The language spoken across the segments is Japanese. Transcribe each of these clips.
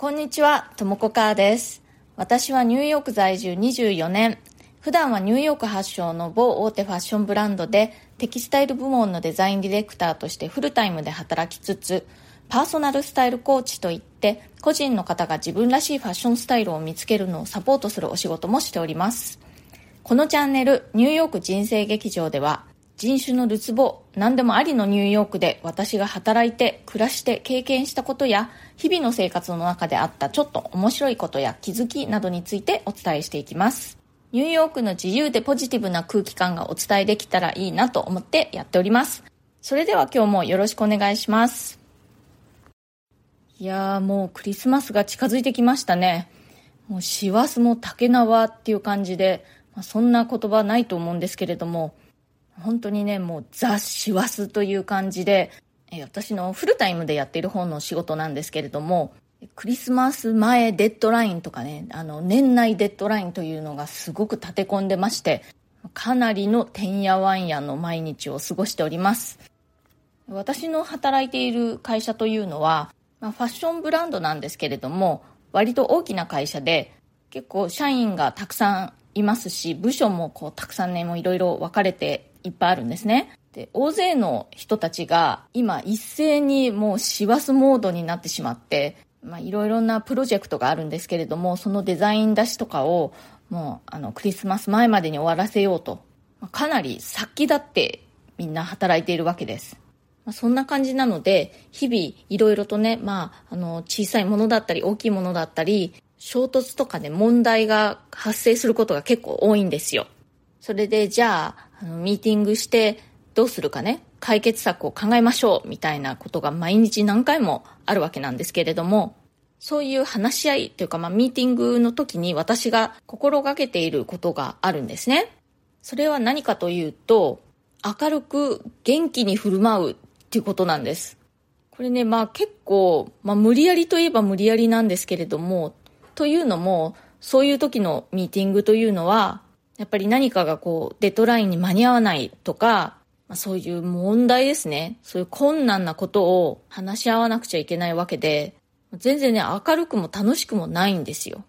こんにちは、ともこかーです。私はニューヨーク在住24年。普段はニューヨーク発祥の某大手ファッションブランドでテキスタイル部門のデザインディレクターとしてフルタイムで働きつつ、パーソナルスタイルコーチといって個人の方が自分らしいファッションスタイルを見つけるのをサポートするお仕事もしております。このチャンネル、ニューヨーク人生劇場では人種のるつぼ、何でもありのニューヨークで私が働いて、暮らして経験したことや、日々の生活の中であったちょっと面白いことや気づきなどについてお伝えしていきます。ニューヨークの自由でポジティブな空気感がお伝えできたらいいなと思ってやっております。それでは今日もよろしくお願いします。いやーもうクリスマスが近づいてきましたね。もう師走も竹縄っていう感じで、まあ、そんな言葉ないと思うんですけれども、本当にね、もうザ・師走という感じで、私のフルタイムでやっている本の仕事なんですけれども、クリスマス前デッドラインとかね、あの、年内デッドラインというのがすごく立て込んでまして、かなりのてんやわんやの毎日を過ごしております。私の働いている会社というのは、まあ、ファッションブランドなんですけれども、割と大きな会社で、結構社員がたくさんいますし、部署もこうたくさんね、もういろいろ分かれていっぱいあるんですね。で、大勢の人たちが今一斉にもう師走モードになってしまって、まあいろいろなプロジェクトがあるんですけれども、そのデザイン出しとかをもうあのクリスマス前までに終わらせようと、かなり先立ってみんな働いているわけです。まあ、そんな感じなので、日々いろいろとね、まあ、あの、小さいものだったり大きいものだったり、衝突とかで問題が発生することが結構多いんですよ。それで、じゃあ、あのミーティングしてどうするかね、解決策を考えましょうみたいなことが毎日何回もあるわけなんですけれども、そういう話し合いというか、まあ、ミーティングの時に私が心がけていることがあるんですね。それは何かというと、明るく元気に振る舞うっていうことなんです。これね、まあ結構、まあ無理やりといえば無理やりなんですけれども、というのも、そういう時のミーティングというのは、やっぱり何かがこう、デッドラインに間に合わないとか、まあ、そういう問題ですね。そういう困難なことを話し合わなくちゃいけないわけで、全然ね、明るくも楽しくもないんですよ。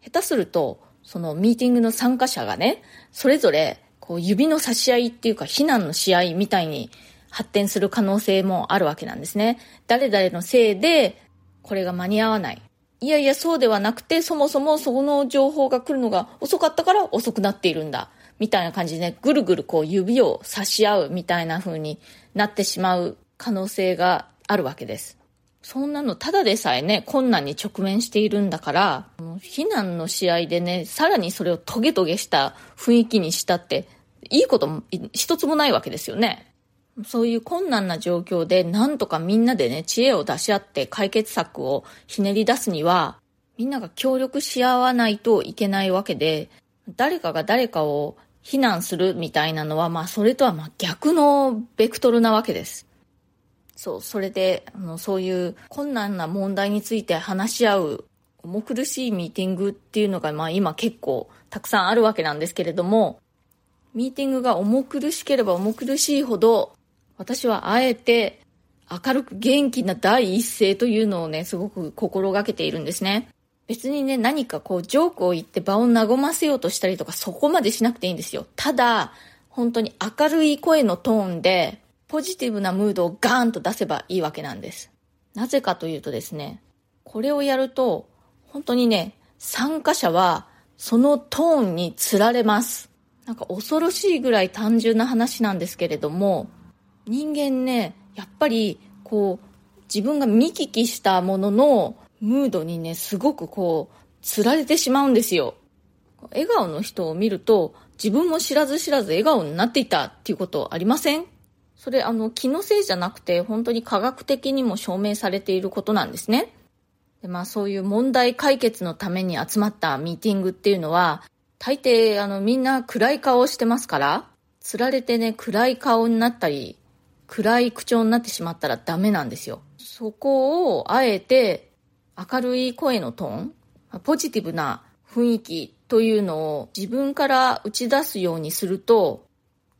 下手すると、そのミーティングの参加者がね、それぞれ、こう、指の差し合いっていうか、非難の試合みたいに発展する可能性もあるわけなんですね。誰々のせいで、これが間に合わない。いやいや、そうではなくて、そもそもその情報が来るのが遅かったから遅くなっているんだ。みたいな感じでね、ぐるぐるこう指を差し合うみたいな風になってしまう可能性があるわけです。そんなのただでさえね、困難に直面しているんだから、避難の試合でね、さらにそれをトゲトゲした雰囲気にしたって、いいことも一つもないわけですよね。そういう困難な状況でなんとかみんなでね、知恵を出し合って解決策をひねり出すには、みんなが協力し合わないといけないわけで、誰かが誰かを非難するみたいなのは、まあそれとはまあ逆のベクトルなわけです。そう、それで、あの、そういう困難な問題について話し合う重苦しいミーティングっていうのが、まあ今結構たくさんあるわけなんですけれども、ミーティングが重苦しければ重苦しいほど、私はあえて明るく元気な第一声というのをね、すごく心がけているんですね。別にね、何かこう、ジョークを言って場を和ませようとしたりとか、そこまでしなくていいんですよ。ただ、本当に明るい声のトーンで、ポジティブなムードをガーンと出せばいいわけなんです。なぜかというとですね、これをやると、本当にね、参加者は、そのトーンにつられます。なんか恐ろしいぐらい単純な話なんですけれども、人間ね、やっぱり、こう、自分が見聞きしたもののムードにね、すごくこう、釣られてしまうんですよ。笑顔の人を見ると、自分も知らず知らず笑顔になっていたっていうことありません？それ、あの、気のせいじゃなくて、本当に科学的にも証明されていることなんですね。でまあ、そういう問題解決のために集まったミーティングっていうのは、大抵、あの、みんな暗い顔をしてますから、釣られてね、暗い顔になったり、暗い口調になってしまったらダメなんですよ。そこをあえて明るい声のトーン、ポジティブな雰囲気というのを自分から打ち出すようにすると、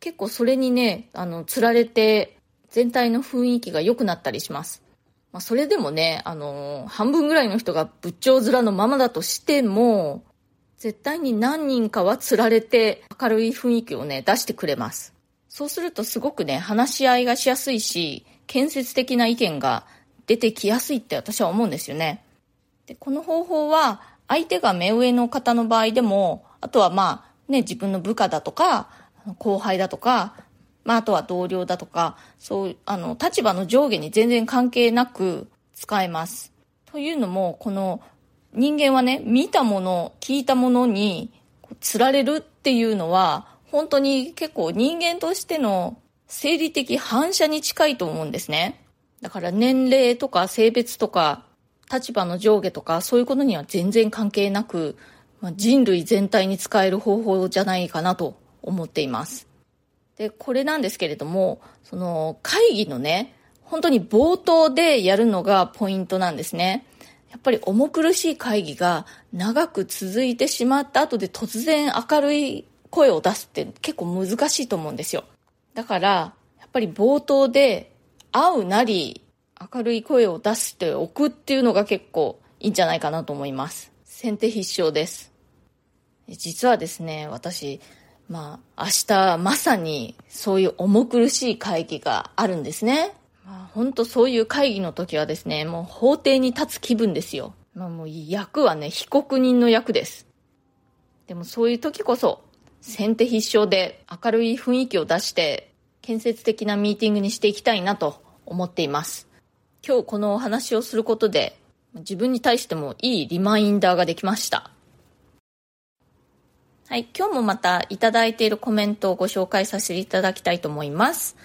結構それにね、あの、釣られて全体の雰囲気が良くなったりします。まあ、それでもね、あのー、半分ぐらいの人が仏頂面のままだとしても、絶対に何人かは釣られて明るい雰囲気をね、出してくれます。そうするとすごくね、話し合いがしやすいし、建設的な意見が出てきやすいって私は思うんですよね。で、この方法は相手が目上の方の場合でも、あとはまあね、自分の部下だとか、後輩だとか、まあ、あとは同僚だとか、そう、あの、立場の上下に全然関係なく使えます。というのも、この人間はね、見たもの、聞いたものに釣られるっていうのは、本当に結構人間としての生理的反射に近いと思うんですね。だから年齢とか性別とか立場の上下とかそういうことには全然関係なく、ま人類全体に使える方法じゃないかなと思っています。で、これなんですけれども、その会議のね、本当に冒頭でやるのがポイントなんですね。やっぱり重苦しい会議が長く続いてしまった後で突然明るい声を出すって結構難しいと思うんですよ。だから、やっぱり冒頭で会うなり明るい声を出しておくっていうのが結構いいんじゃないかなと思います。先手必勝です。実はですね、私、まあ、明日まさにそういう重苦しい会議があるんですね。まあ、本当そういう会議の時はですね、もう法廷に立つ気分ですよ。まあ、もう役はね、被告人の役です。でもそういう時こそ、先手必勝で明るい雰囲気を出して、建設的なミーティングにしていきたいなと思っています。今日このお話をすることで、自分に対してもいいリマインダーができました。はい、今日もまたいただいているコメントをご紹介させていただきたいと思います。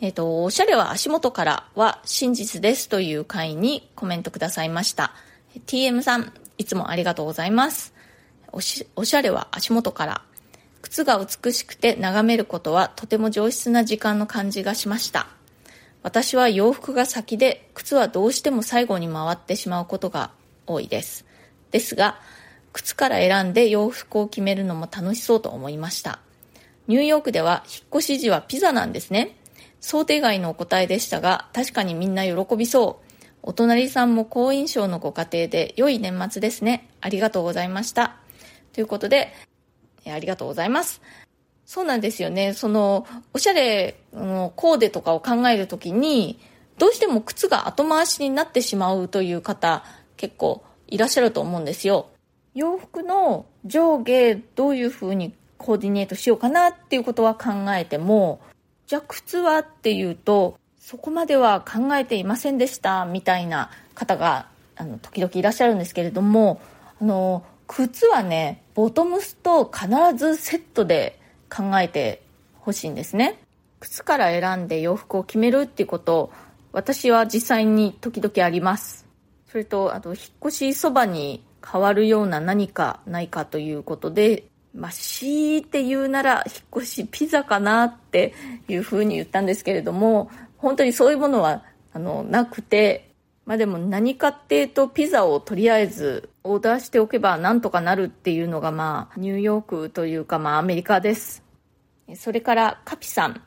えっ、ー、と、おしゃれは足元からは真実ですという回にコメントくださいました。TM さん、いつもありがとうございます。おしおしゃれは足元から。靴が美しくて眺めることはとても上質な時間の感じがしました。私は洋服が先で靴はどうしても最後に回ってしまうことが多いです。ですが、靴から選んで洋服を決めるのも楽しそうと思いました。ニューヨークでは引っ越し時はピザなんですね。想定外のお答えでしたが、確かにみんな喜びそう。お隣さんも好印象のご家庭で良い年末ですね。ありがとうございました。ということで、ありがとうございます。そうなんですよね。その、おしゃれのコーデとかを考えるときに、どうしても靴が後回しになってしまうという方、結構いらっしゃると思うんですよ。洋服の上下どういう風にコーディネートしようかなっていうことは考えても、じゃあ靴はっていうと、そこまでは考えていませんでしたみたいな方があの時々いらっしゃるんですけれども、あの、靴はね、ボトムスと必ずセットで考えてほしいんですね。靴から選んで洋服を決めるっていうこと私は実際に時々あります。それと、あと、引っ越しそばに変わるような何かないかということで、まあ、強いて言うなら、引っ越しピザかなっていうふうに言ったんですけれども、本当にそういうものは、あの、なくて、まあでも何かっていうと、ピザをとりあえずオーダーしておけばなんとかなるっていうのが、まあ、ニューヨークというか、まあ、アメリカです。それから、カピさん、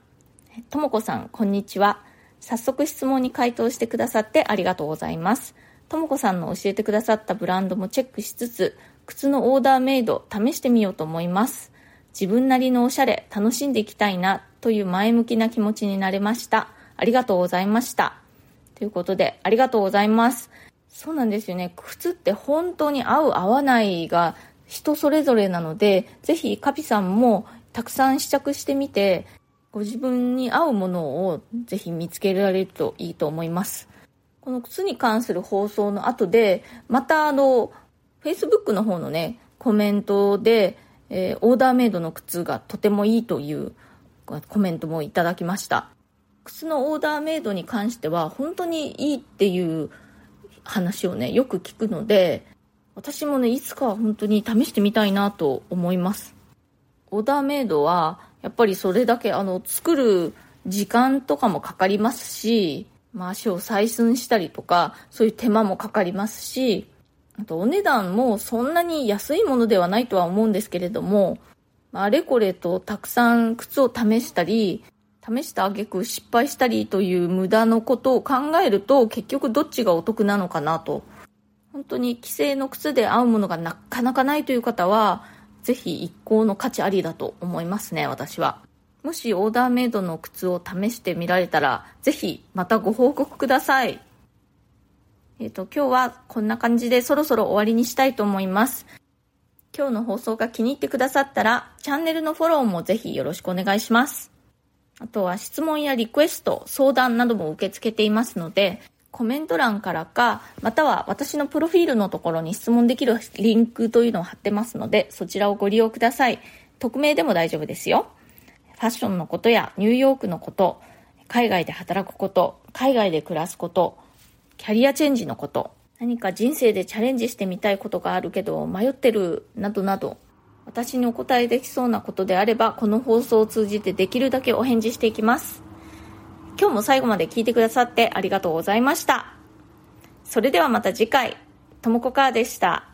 ともこさん、こんにちは。早速質問に回答してくださってありがとうございます。ともこさんの教えてくださったブランドもチェックしつつ、靴のオーダーメイド試してみようと思います。自分なりのおしゃれ楽しんでいきたいなという前向きな気持ちになれました。ありがとうございました。ということで、ありがとうございます。そうなんですよね。靴って本当に合う合わないが人それぞれなので、ぜひカピさんもたくさん試着してみて、ご自分に合うものをぜひ見つけられるといいと思います。この靴に関する放送の後で、またあの、Facebook の方のね、コメントで、えー、オーダーメイドの靴がとてもいいというコメントもいただきました。靴のオーダーメイドに関しては本当にいいっていう話をね、よく聞くので、私もね、いつかは本当に試してみたいなと思います。オーダーメイドは、やっぱりそれだけあの、作る時間とかもかかりますし、まあ、足を採寸したりとか、そういう手間もかかりますし、あとお値段もそんなに安いものではないとは思うんですけれども、あれこれとたくさん靴を試したり、試した挙句失敗したりという無駄のことを考えると結局どっちがお得なのかなと。本当に既製の靴で合うものがなかなかないという方はぜひ一向の価値ありだと思いますね私は。もしオーダーメイドの靴を試してみられたらぜひまたご報告ください。えっ、ー、と今日はこんな感じでそろそろ終わりにしたいと思います。今日の放送が気に入ってくださったらチャンネルのフォローもぜひよろしくお願いします。あとは質問やリクエスト、相談なども受け付けていますので、コメント欄からか、または私のプロフィールのところに質問できるリンクというのを貼ってますので、そちらをご利用ください。匿名でも大丈夫ですよ。ファッションのことやニューヨークのこと、海外で働くこと、海外で暮らすこと、キャリアチェンジのこと、何か人生でチャレンジしてみたいことがあるけど迷ってるなどなど私にお答えできそうなことであれば、この放送を通じてできるだけお返事していきます。今日も最後まで聞いてくださってありがとうございました。それではまた次回、ともこかーでした。